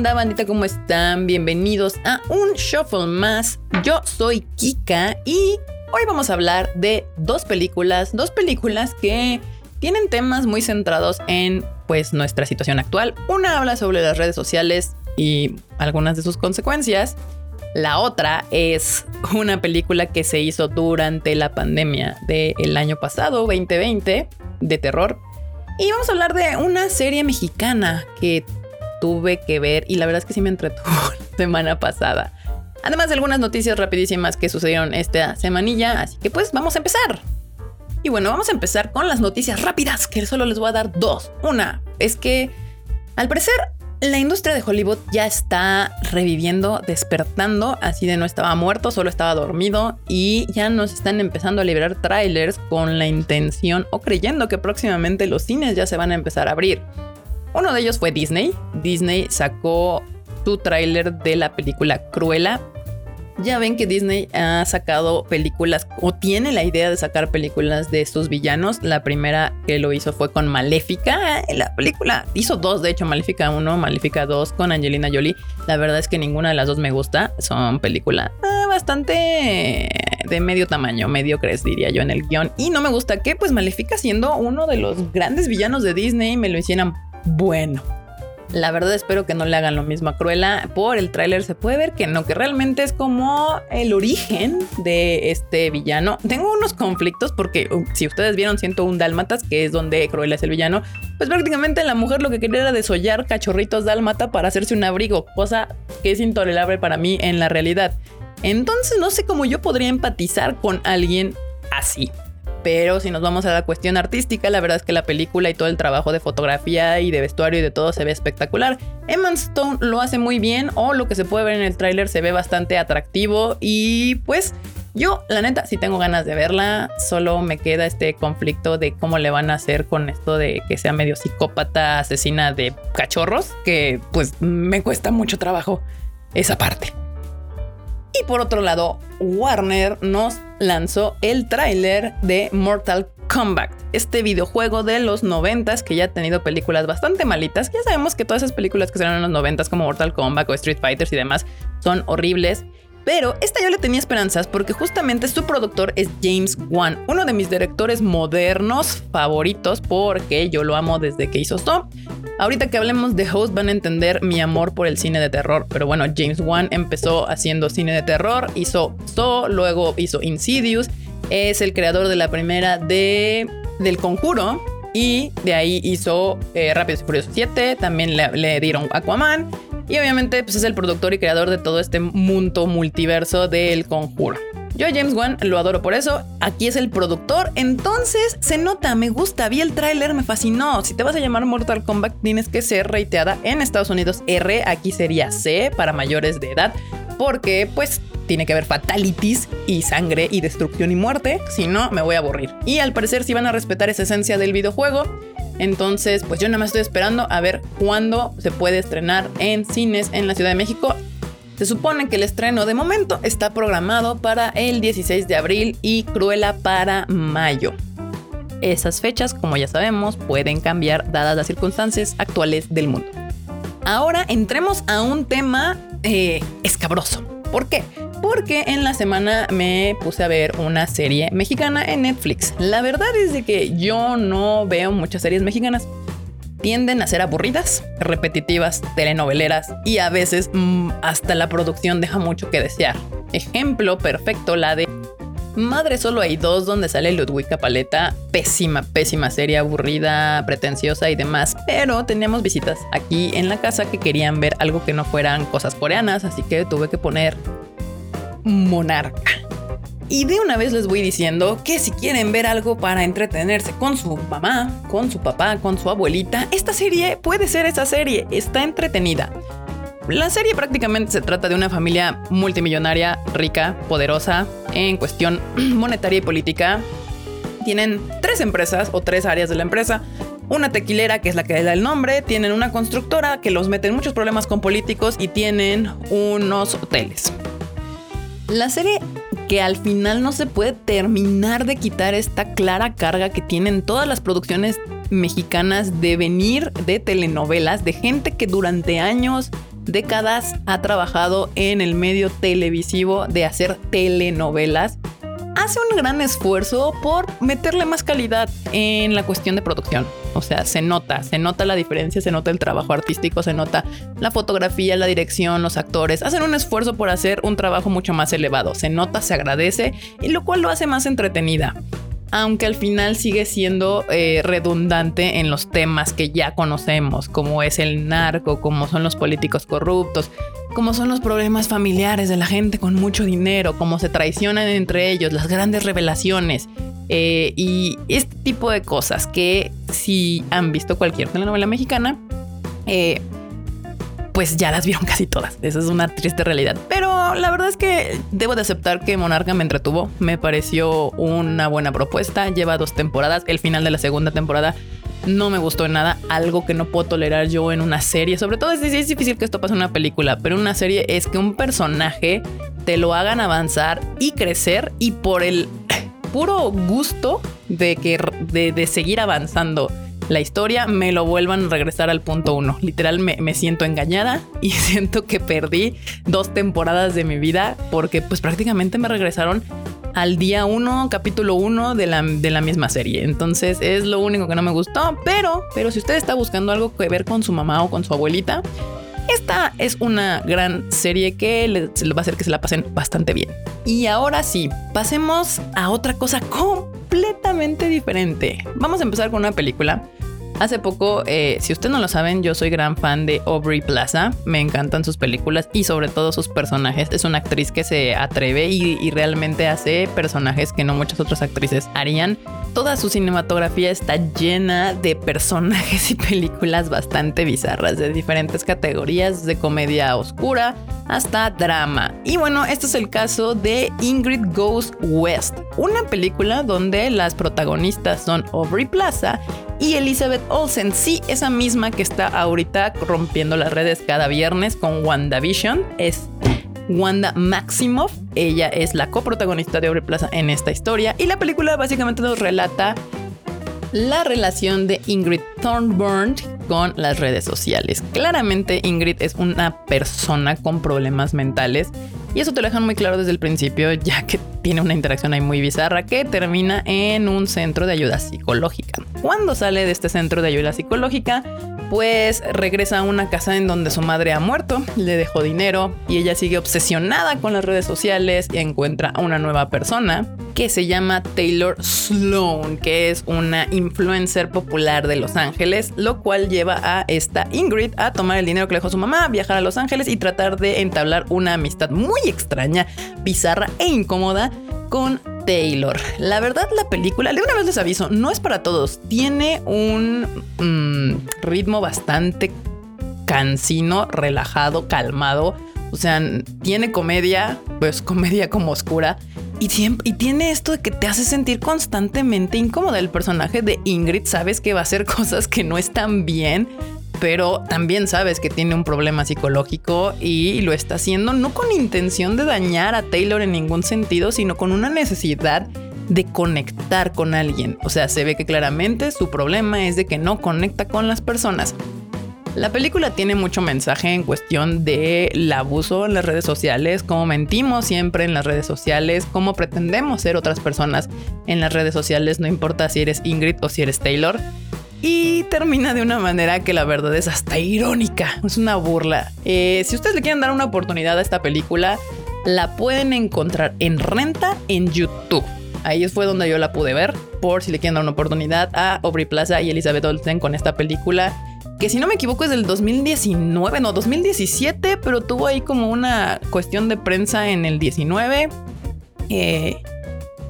onda, bandita? ¿Cómo están? Bienvenidos a un Shuffle más. Yo soy Kika y hoy vamos a hablar de dos películas, dos películas que tienen temas muy centrados en pues nuestra situación actual. Una habla sobre las redes sociales y algunas de sus consecuencias. La otra es una película que se hizo durante la pandemia del año pasado, 2020, de terror. Y vamos a hablar de una serie mexicana que tuve que ver y la verdad es que sí me entretuvo la semana pasada. Además de algunas noticias rapidísimas que sucedieron esta semanilla, así que pues vamos a empezar. Y bueno, vamos a empezar con las noticias rápidas, que solo les voy a dar dos. Una es que al parecer la industria de Hollywood ya está reviviendo, despertando, así de no estaba muerto, solo estaba dormido y ya nos están empezando a liberar trailers con la intención o creyendo que próximamente los cines ya se van a empezar a abrir. Uno de ellos fue Disney. Disney sacó su tráiler de la película Cruella. Ya ven que Disney ha sacado películas o tiene la idea de sacar películas de estos villanos. La primera que lo hizo fue con Maléfica. La película hizo dos, de hecho, Maléfica 1, Maléfica 2 con Angelina Jolie. La verdad es que ninguna de las dos me gusta. Son películas eh, bastante de medio tamaño, mediocres diría yo en el guion. Y no me gusta que pues Maléfica siendo uno de los grandes villanos de Disney me lo hicieran bueno. La verdad espero que no le hagan lo mismo a Cruella. Por el tráiler se puede ver que no, que realmente es como el origen de este villano. Tengo unos conflictos porque uh, si ustedes vieron 101 Dálmatas, que es donde Cruella es el villano, pues prácticamente la mujer lo que quería era desollar cachorritos dálmata para hacerse un abrigo, cosa que es intolerable para mí en la realidad. Entonces no sé cómo yo podría empatizar con alguien así. Pero si nos vamos a la cuestión artística, la verdad es que la película y todo el trabajo de fotografía y de vestuario y de todo se ve espectacular. Emma Stone lo hace muy bien o lo que se puede ver en el tráiler se ve bastante atractivo y pues yo la neta sí tengo ganas de verla, solo me queda este conflicto de cómo le van a hacer con esto de que sea medio psicópata, asesina de cachorros, que pues me cuesta mucho trabajo esa parte. Y por otro lado, Warner nos lanzó el tráiler de Mortal Kombat, este videojuego de los noventas que ya ha tenido películas bastante malitas. Ya sabemos que todas esas películas que salieron en los noventas como Mortal Kombat o Street Fighters y demás son horribles. Pero esta yo le tenía esperanzas porque justamente su productor es James Wan, uno de mis directores modernos favoritos porque yo lo amo desde que hizo Saw. Ahorita que hablemos de Host van a entender mi amor por el cine de terror, pero bueno, James Wan empezó haciendo cine de terror, hizo Saw, luego hizo Insidious, es el creador de la primera de del Conjuro y de ahí hizo eh, Rápidos y Furiosos 7, también le, le dieron Aquaman y obviamente, pues es el productor y creador de todo este mundo multiverso del conjuro. Yo a James Wan lo adoro por eso. Aquí es el productor. Entonces se nota, me gusta. Vi el tráiler, me fascinó. Si te vas a llamar Mortal Kombat, tienes que ser reiteada en Estados Unidos R. Aquí sería C para mayores de edad. Porque pues tiene que haber fatalities y sangre y destrucción y muerte. Si no, me voy a aburrir. Y al parecer si van a respetar esa esencia del videojuego. Entonces, pues yo nada más estoy esperando a ver cuándo se puede estrenar en cines en la Ciudad de México. Se supone que el estreno de momento está programado para el 16 de abril y Cruella para mayo. Esas fechas, como ya sabemos, pueden cambiar dadas las circunstancias actuales del mundo. Ahora entremos a un tema eh, escabroso. ¿Por qué? Porque en la semana me puse a ver una serie mexicana en Netflix. La verdad es de que yo no veo muchas series mexicanas. Tienden a ser aburridas, repetitivas, telenoveleras y a veces mm, hasta la producción deja mucho que desear. Ejemplo perfecto la de Madre solo hay dos donde sale Ludwika Paleta. Pésima, pésima serie, aburrida, pretenciosa y demás. Pero teníamos visitas aquí en la casa que querían ver algo que no fueran cosas coreanas, así que tuve que poner Monarca. Y de una vez les voy diciendo que si quieren ver algo para entretenerse con su mamá, con su papá, con su abuelita, esta serie puede ser esa serie, está entretenida. La serie prácticamente se trata de una familia multimillonaria, rica, poderosa, en cuestión monetaria y política. Tienen tres empresas o tres áreas de la empresa. Una tequilera, que es la que da el nombre, tienen una constructora que los mete en muchos problemas con políticos y tienen unos hoteles. La serie que al final no se puede terminar de quitar esta clara carga que tienen todas las producciones mexicanas de venir de telenovelas, de gente que durante años décadas ha trabajado en el medio televisivo de hacer telenovelas, hace un gran esfuerzo por meterle más calidad en la cuestión de producción. O sea, se nota, se nota la diferencia, se nota el trabajo artístico, se nota la fotografía, la dirección, los actores. Hacen un esfuerzo por hacer un trabajo mucho más elevado. Se nota, se agradece y lo cual lo hace más entretenida aunque al final sigue siendo eh, redundante en los temas que ya conocemos, como es el narco, como son los políticos corruptos, como son los problemas familiares de la gente con mucho dinero, cómo se traicionan entre ellos, las grandes revelaciones eh, y este tipo de cosas que si han visto cualquier telenovela mexicana, eh, pues ya las vieron casi todas. Esa es una triste realidad. Pero la verdad es que debo de aceptar que Monarca me entretuvo. Me pareció una buena propuesta. Lleva dos temporadas. El final de la segunda temporada no me gustó en nada. Algo que no puedo tolerar yo en una serie. Sobre todo es, es difícil que esto pase en una película, pero en una serie es que un personaje te lo hagan avanzar y crecer y por el puro gusto de que de, de seguir avanzando la historia, me lo vuelvan a regresar al punto uno. Literal, me, siento engañada y siento que perdí dos temporadas de mi vida porque pues prácticamente me regresaron al día uno, capítulo uno de la, de la misma serie. Entonces es lo único que no me gustó, pero, pero si usted está buscando algo que ver con su mamá o con su abuelita, esta es una gran serie que le, va a hacer que se la pasen bastante bien. Y ahora sí, pasemos a otra cosa completamente diferente. Vamos a empezar con una película Hace poco, eh, si ustedes no lo saben, yo soy gran fan de Aubrey Plaza. Me encantan sus películas y sobre todo sus personajes. Es una actriz que se atreve y, realmente hace personajes que no muchas otras actrices harían. Toda su cinematografía está llena de personajes y películas bastante bizarras, de diferentes categorías, de comedia oscura hasta drama. Y bueno, este es el caso de Ingrid Goes West, una película donde las protagonistas son Aubrey Plaza y Elizabeth Olsen, sí, esa misma que está ahorita rompiendo las redes cada viernes con WandaVision, es Wanda Maximoff. Ella es la coprotagonista de Aubrey Plaza en esta historia y la película básicamente nos relata la relación de Ingrid Thornburn con las redes sociales. Claramente Ingrid es una persona con problemas mentales y eso te lo dejan muy claro desde el principio, ya que tiene una interacción ahí muy bizarra que termina en un centro de ayuda psicológica. Cuando sale de este centro de ayuda psicológica, pues regresa a una casa en donde su madre ha muerto, le dejó dinero y ella sigue obsesionada con las redes sociales y encuentra a una nueva persona que se llama Taylor Sloan, que es una influencer popular de Los Ángeles, lo cual lleva a esta Ingrid a tomar el dinero que le dejó su mamá, viajar a Los Ángeles y tratar de entablar una amistad muy extraña, bizarra e incómoda con Taylor. La verdad, la película, de una vez les aviso, no es para todos. Tiene un mm, ritmo bastante cansino, relajado, calmado. O sea, tiene comedia, pues comedia como oscura. Y, y tiene esto de que te hace sentir constantemente incómoda. El personaje de Ingrid sabes que va a hacer cosas que no están bien, pero también sabes que tiene un problema psicológico y lo está haciendo no con intención de dañar a Taylor en ningún sentido, sino con una necesidad de conectar con alguien. O sea, se ve que claramente su problema es de que no conecta con las personas. La película tiene mucho mensaje en cuestión del abuso en las redes sociales, cómo mentimos siempre en las redes sociales, cómo pretendemos ser otras personas en las redes sociales, no importa si eres Ingrid o si eres Taylor. Y termina de una manera que la verdad es hasta irónica, es una burla. Eh, si ustedes le quieren dar una oportunidad a esta película, la pueden encontrar en renta en YouTube. Ahí fue donde yo la pude ver, por si le quieren dar una oportunidad a Aubrey Plaza y Elizabeth Olsen con esta película, que si no me equivoco es del 2019, no, 2017, pero tuvo ahí como una cuestión de prensa en el 19. Eh,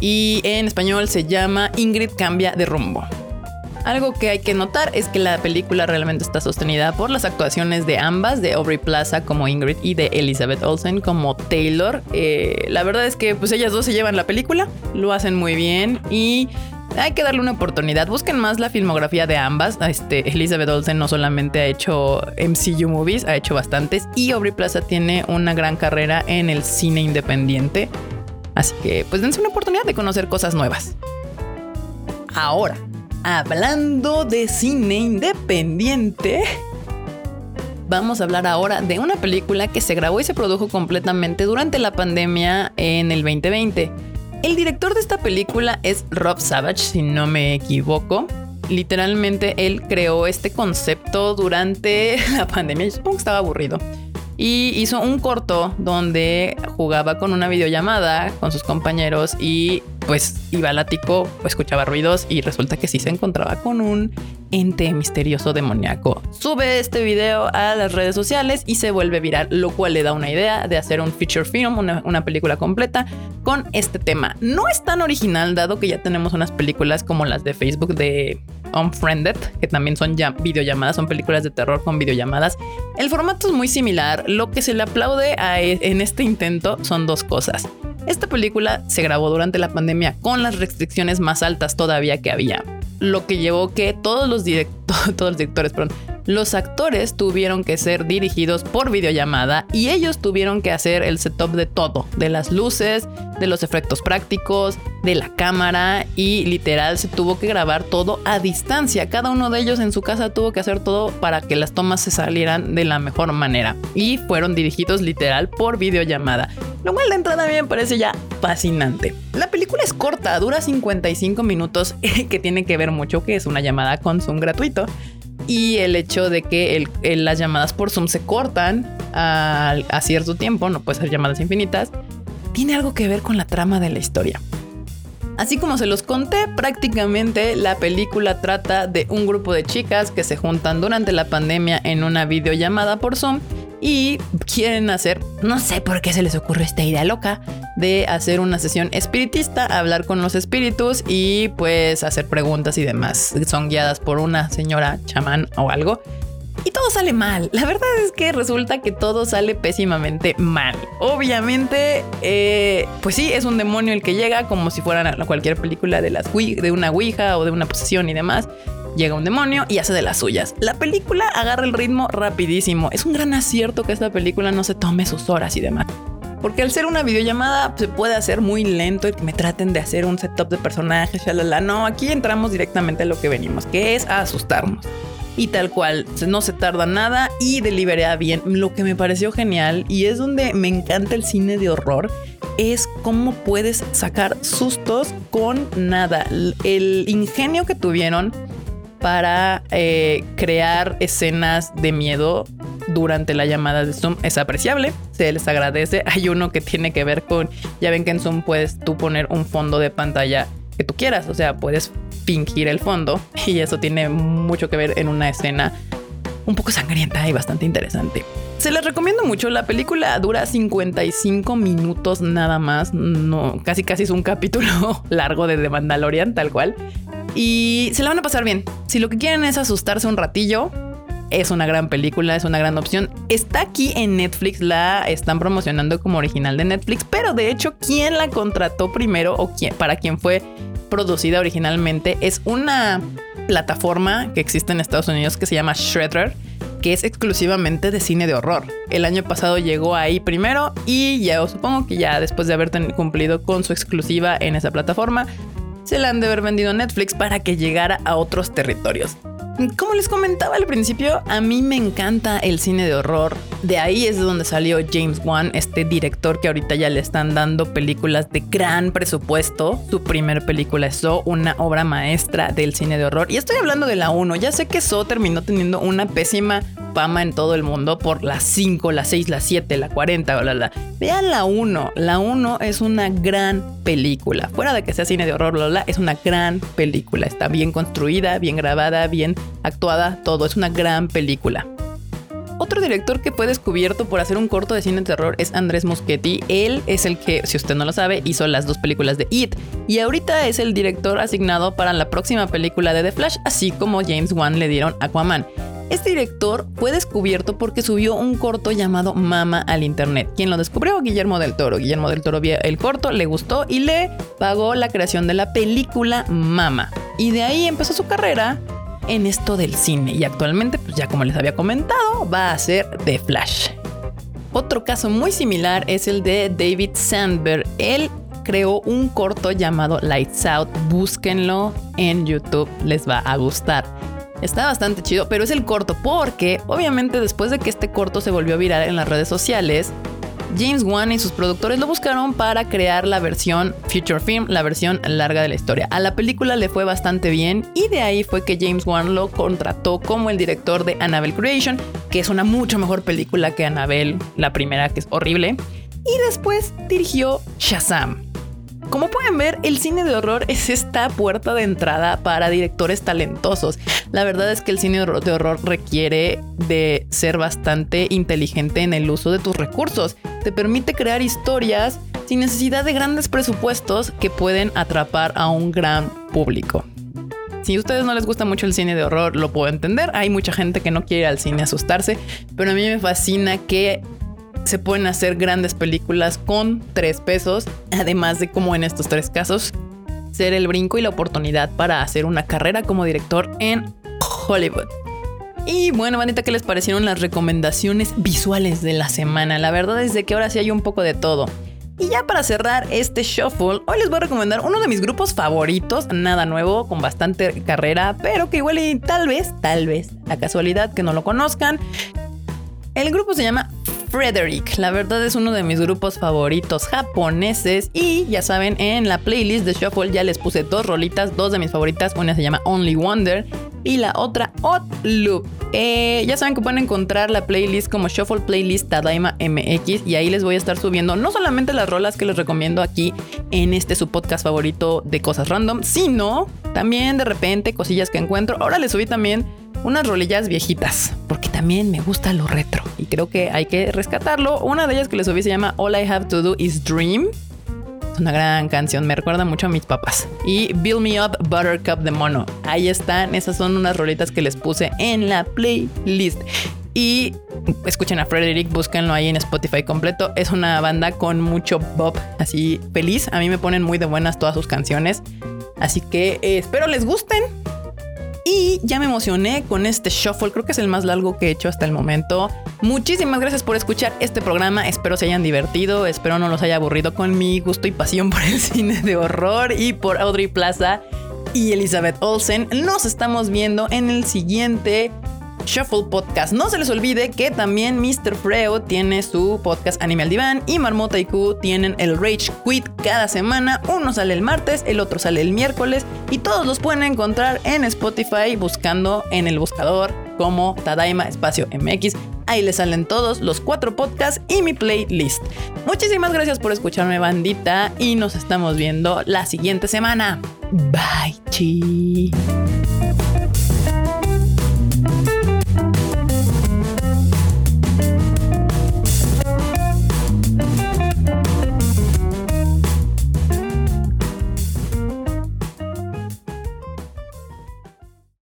y en español se llama Ingrid cambia de rumbo. Algo que hay que notar es que la película realmente está sostenida por las actuaciones de ambas, de Aubrey Plaza como Ingrid y de Elizabeth Olsen como Taylor. Eh, la verdad es que pues ellas dos se llevan la película, lo hacen muy bien y hay que darle una oportunidad. Busquen más la filmografía de ambas. Este, Elizabeth Olsen no solamente ha hecho MCU movies, ha hecho bastantes. Y Aubrey Plaza tiene una gran carrera en el cine independiente. Así que, pues dense una oportunidad de conocer cosas nuevas. Ahora, hablando de cine independiente, vamos a hablar ahora de una película que se grabó y se produjo completamente durante la pandemia en el 2020. El director de esta película es Rob Savage, si no me equivoco. Literalmente él creó este concepto durante la pandemia. Yo supongo que estaba aburrido y hizo un corto donde jugaba con una videollamada con sus compañeros y pues iba al ático, escuchaba ruidos y resulta que sí se encontraba con un ente misterioso demoníaco. Sube este video a las redes sociales y se vuelve viral, lo cual le da una idea de hacer un feature film, una, película completa con este tema. No es tan original dado que ya tenemos unas películas como las de Facebook de Unfriended, que también son ya videollamadas, son películas de terror con videollamadas. El formato es muy similar. Lo que se le aplaude e, en este intento son dos cosas. Esta película se grabó durante la pandemia con las restricciones más altas todavía que había, lo que llevó que todos los, todos los directores, perdón, los actores tuvieron que ser dirigidos por videollamada y ellos tuvieron que hacer el setup de todo, de las luces, de los efectos prácticos, de la cámara y literal se tuvo que grabar todo a distancia. Cada uno de ellos en su casa tuvo que hacer todo para que las tomas se salieran de la mejor manera y fueron dirigidos literal por videollamada. Lo cual de entrada a mí me parece ya fascinante. La película es corta, dura 55 minutos, que tiene que ver mucho que es una llamada con Zoom gratuito y el hecho de que las llamadas por Zoom se cortan a, a cierto tiempo, no puede ser llamadas infinitas, tiene algo que ver con la trama de la historia. Así como se los conté, prácticamente la película trata de un grupo de chicas que se juntan durante la pandemia en una videollamada por Zoom y quieren hacer, no sé por qué se les ocurre esta idea loca de hacer una sesión espiritista, hablar con los espíritus y pues hacer preguntas y demás. Son guiadas por una señora chamán o algo. Y todo sale mal. La verdad es que resulta que todo sale pésimamente mal. Obviamente, eh, pues sí, es un demonio el que llega como si fuera cualquier película de, las, de una Ouija o de una posesión y demás llega un demonio y hace de las suyas. La película agarra el ritmo rapidísimo. Es un gran acierto que esta película no se tome sus horas y demás. Porque al ser una videollamada se puede hacer muy lento y que me traten de hacer un setup de personajes, shalala. No, aquí entramos directamente a lo que venimos, que es a asustarnos. Y tal cual, no se tarda nada y delibera bien. Lo que me pareció genial y es donde me encanta el cine de horror es cómo puedes sacar sustos con nada. El ingenio que tuvieron para eh, crear escenas de miedo durante la llamada de Zoom es apreciable, se les agradece. Hay uno que tiene que ver con, ya ven que en Zoom puedes tú poner un fondo de pantalla que tú quieras, o sea, puedes fingir el fondo y eso tiene mucho que ver en una escena un poco sangrienta y bastante interesante. Se les recomiendo mucho. La película dura 55 minutos nada más. No, casi casi es un capítulo largo de The Mandalorian, tal cual y se la van a pasar bien. Si lo que quieren es asustarse un ratillo, es una gran película, es una gran opción. Está aquí en Netflix, la están promocionando como original de Netflix, pero de hecho, quien la contrató primero o para quien fue producida originalmente es una plataforma que existe en Estados Unidos que se llama Shredder, que es exclusivamente de cine de horror. El año pasado llegó ahí primero y ya supongo que ya después de haber cumplido con su exclusiva en esa plataforma, se la han de haber vendido a Netflix para que llegara a otros territorios. Como les comentaba al principio, a mí me encanta el cine de horror. De ahí es de donde salió James Wan, este director que ahorita ya le están dando películas de gran presupuesto. Su primer película es So, una obra maestra del cine de horror. Y estoy hablando de la 1. Ya sé que So terminó teniendo una pésima fama en todo el mundo por la 5, la 6, la 7, la 40, bla, bla. Vean la 1. La 1 es una gran película. Fuera de que sea cine de horror, bla, bla, es una gran película. Está bien construida, bien grabada, bien actuada, todo. Es una gran película. Otro director que fue descubierto por hacer un corto de cine de terror es Andrés Moschetti. Él es el que, si usted no lo sabe, hizo las dos películas de It y ahorita es el director asignado para la próxima película de The Flash, así como James Wan le dieron Aquaman. Este director fue descubierto porque subió un corto llamado Mama al internet. Quien lo descubrió, Guillermo del Toro. Guillermo del Toro vio el corto, le gustó y le pagó la creación de la película Mama. Y de ahí empezó su carrera en esto del cine. Y actualmente, pues ya como les había comentado, va a ser The Flash. Otro caso muy similar es el de David Sandberg. Él creó un corto llamado Lights Out. Búsquenlo en YouTube, les va a gustar. Está bastante chido, pero es el corto porque obviamente después de que este corto se volvió viral en las redes sociales, James Wan y sus productores lo buscaron para crear la versión Future Film, la versión larga de la historia. A la película le fue bastante bien y de ahí fue que James Wan lo contrató como el director de Annabelle Creation, que es una mucho mejor película que Annabelle, la primera que es horrible. Y después dirigió Shazam, como pueden ver, el cine de horror es esta puerta de entrada para directores talentosos. La verdad es que el cine de horror requiere de ser bastante inteligente en el uso de tus recursos. Te permite crear historias sin necesidad de grandes presupuestos que pueden atrapar a un gran público. Si a ustedes no les gusta mucho el cine de horror, lo puedo entender. Hay mucha gente que no quiere ir al cine a asustarse, pero a mí me fascina que se pueden hacer grandes películas con tres pesos, además de como en estos tres casos, ser el brinco y la oportunidad para hacer una carrera como director en Hollywood. Y bueno, bandita, ¿qué les parecieron las recomendaciones visuales de la semana? La verdad es de que ahora sí hay un poco de todo. Y ya para cerrar este shuffle, hoy les voy a recomendar uno de mis grupos favoritos, nada nuevo, con bastante carrera, pero que igual y tal vez, tal vez, la casualidad que no lo conozcan. El grupo se llama Frederick. La verdad es uno de mis grupos favoritos japoneses. Y ya saben, en la playlist de Shuffle ya les puse dos rolitas, dos de mis favoritas. Una se llama Only Wonder y la otra Odd Loop. Eh, ya saben que pueden encontrar la playlist como Shuffle Playlist Tadaima MX y ahí les voy a estar subiendo no solamente las rolas que les recomiendo aquí en este su podcast favorito de cosas random, sino también de repente cosillas que encuentro. Ahora les subí también unas rolillas viejitas, porque también me gusta lo retro creo que hay que rescatarlo. Una de ellas que les subí se llama All I Have to Do Is Dream. Es una gran canción, me recuerda mucho a mis papás. Y Build Me Up Buttercup de Mono. Ahí están, esas son unas rolitas que les puse en la playlist. Y escuchen a Frederick, búsquenlo ahí en Spotify completo. Es una banda con mucho pop, así feliz. A mí me ponen muy de buenas todas sus canciones. Así que eh, espero les gusten. Y ya me emocioné con este shuffle, creo que es el más largo que he hecho hasta el momento. Muchísimas gracias por escuchar este programa, espero se hayan divertido, espero no los haya aburrido con mi gusto y pasión por el cine de horror y por Audrey Plaza y Elizabeth Olsen. Nos estamos viendo en el siguiente Shuffle Podcast. No se les olvide que también Mr. Freo tiene su podcast Animal Divan y Marmota y Q tienen el Rage Quit cada semana. Uno sale el martes, el otro sale el miércoles y todos los pueden encontrar en Spotify buscando en el buscador como Tadaima Espacio MX. Ahí les salen todos los cuatro podcasts y mi playlist. Muchísimas gracias por escucharme, bandita, y nos estamos viendo la siguiente semana. Bye, chi.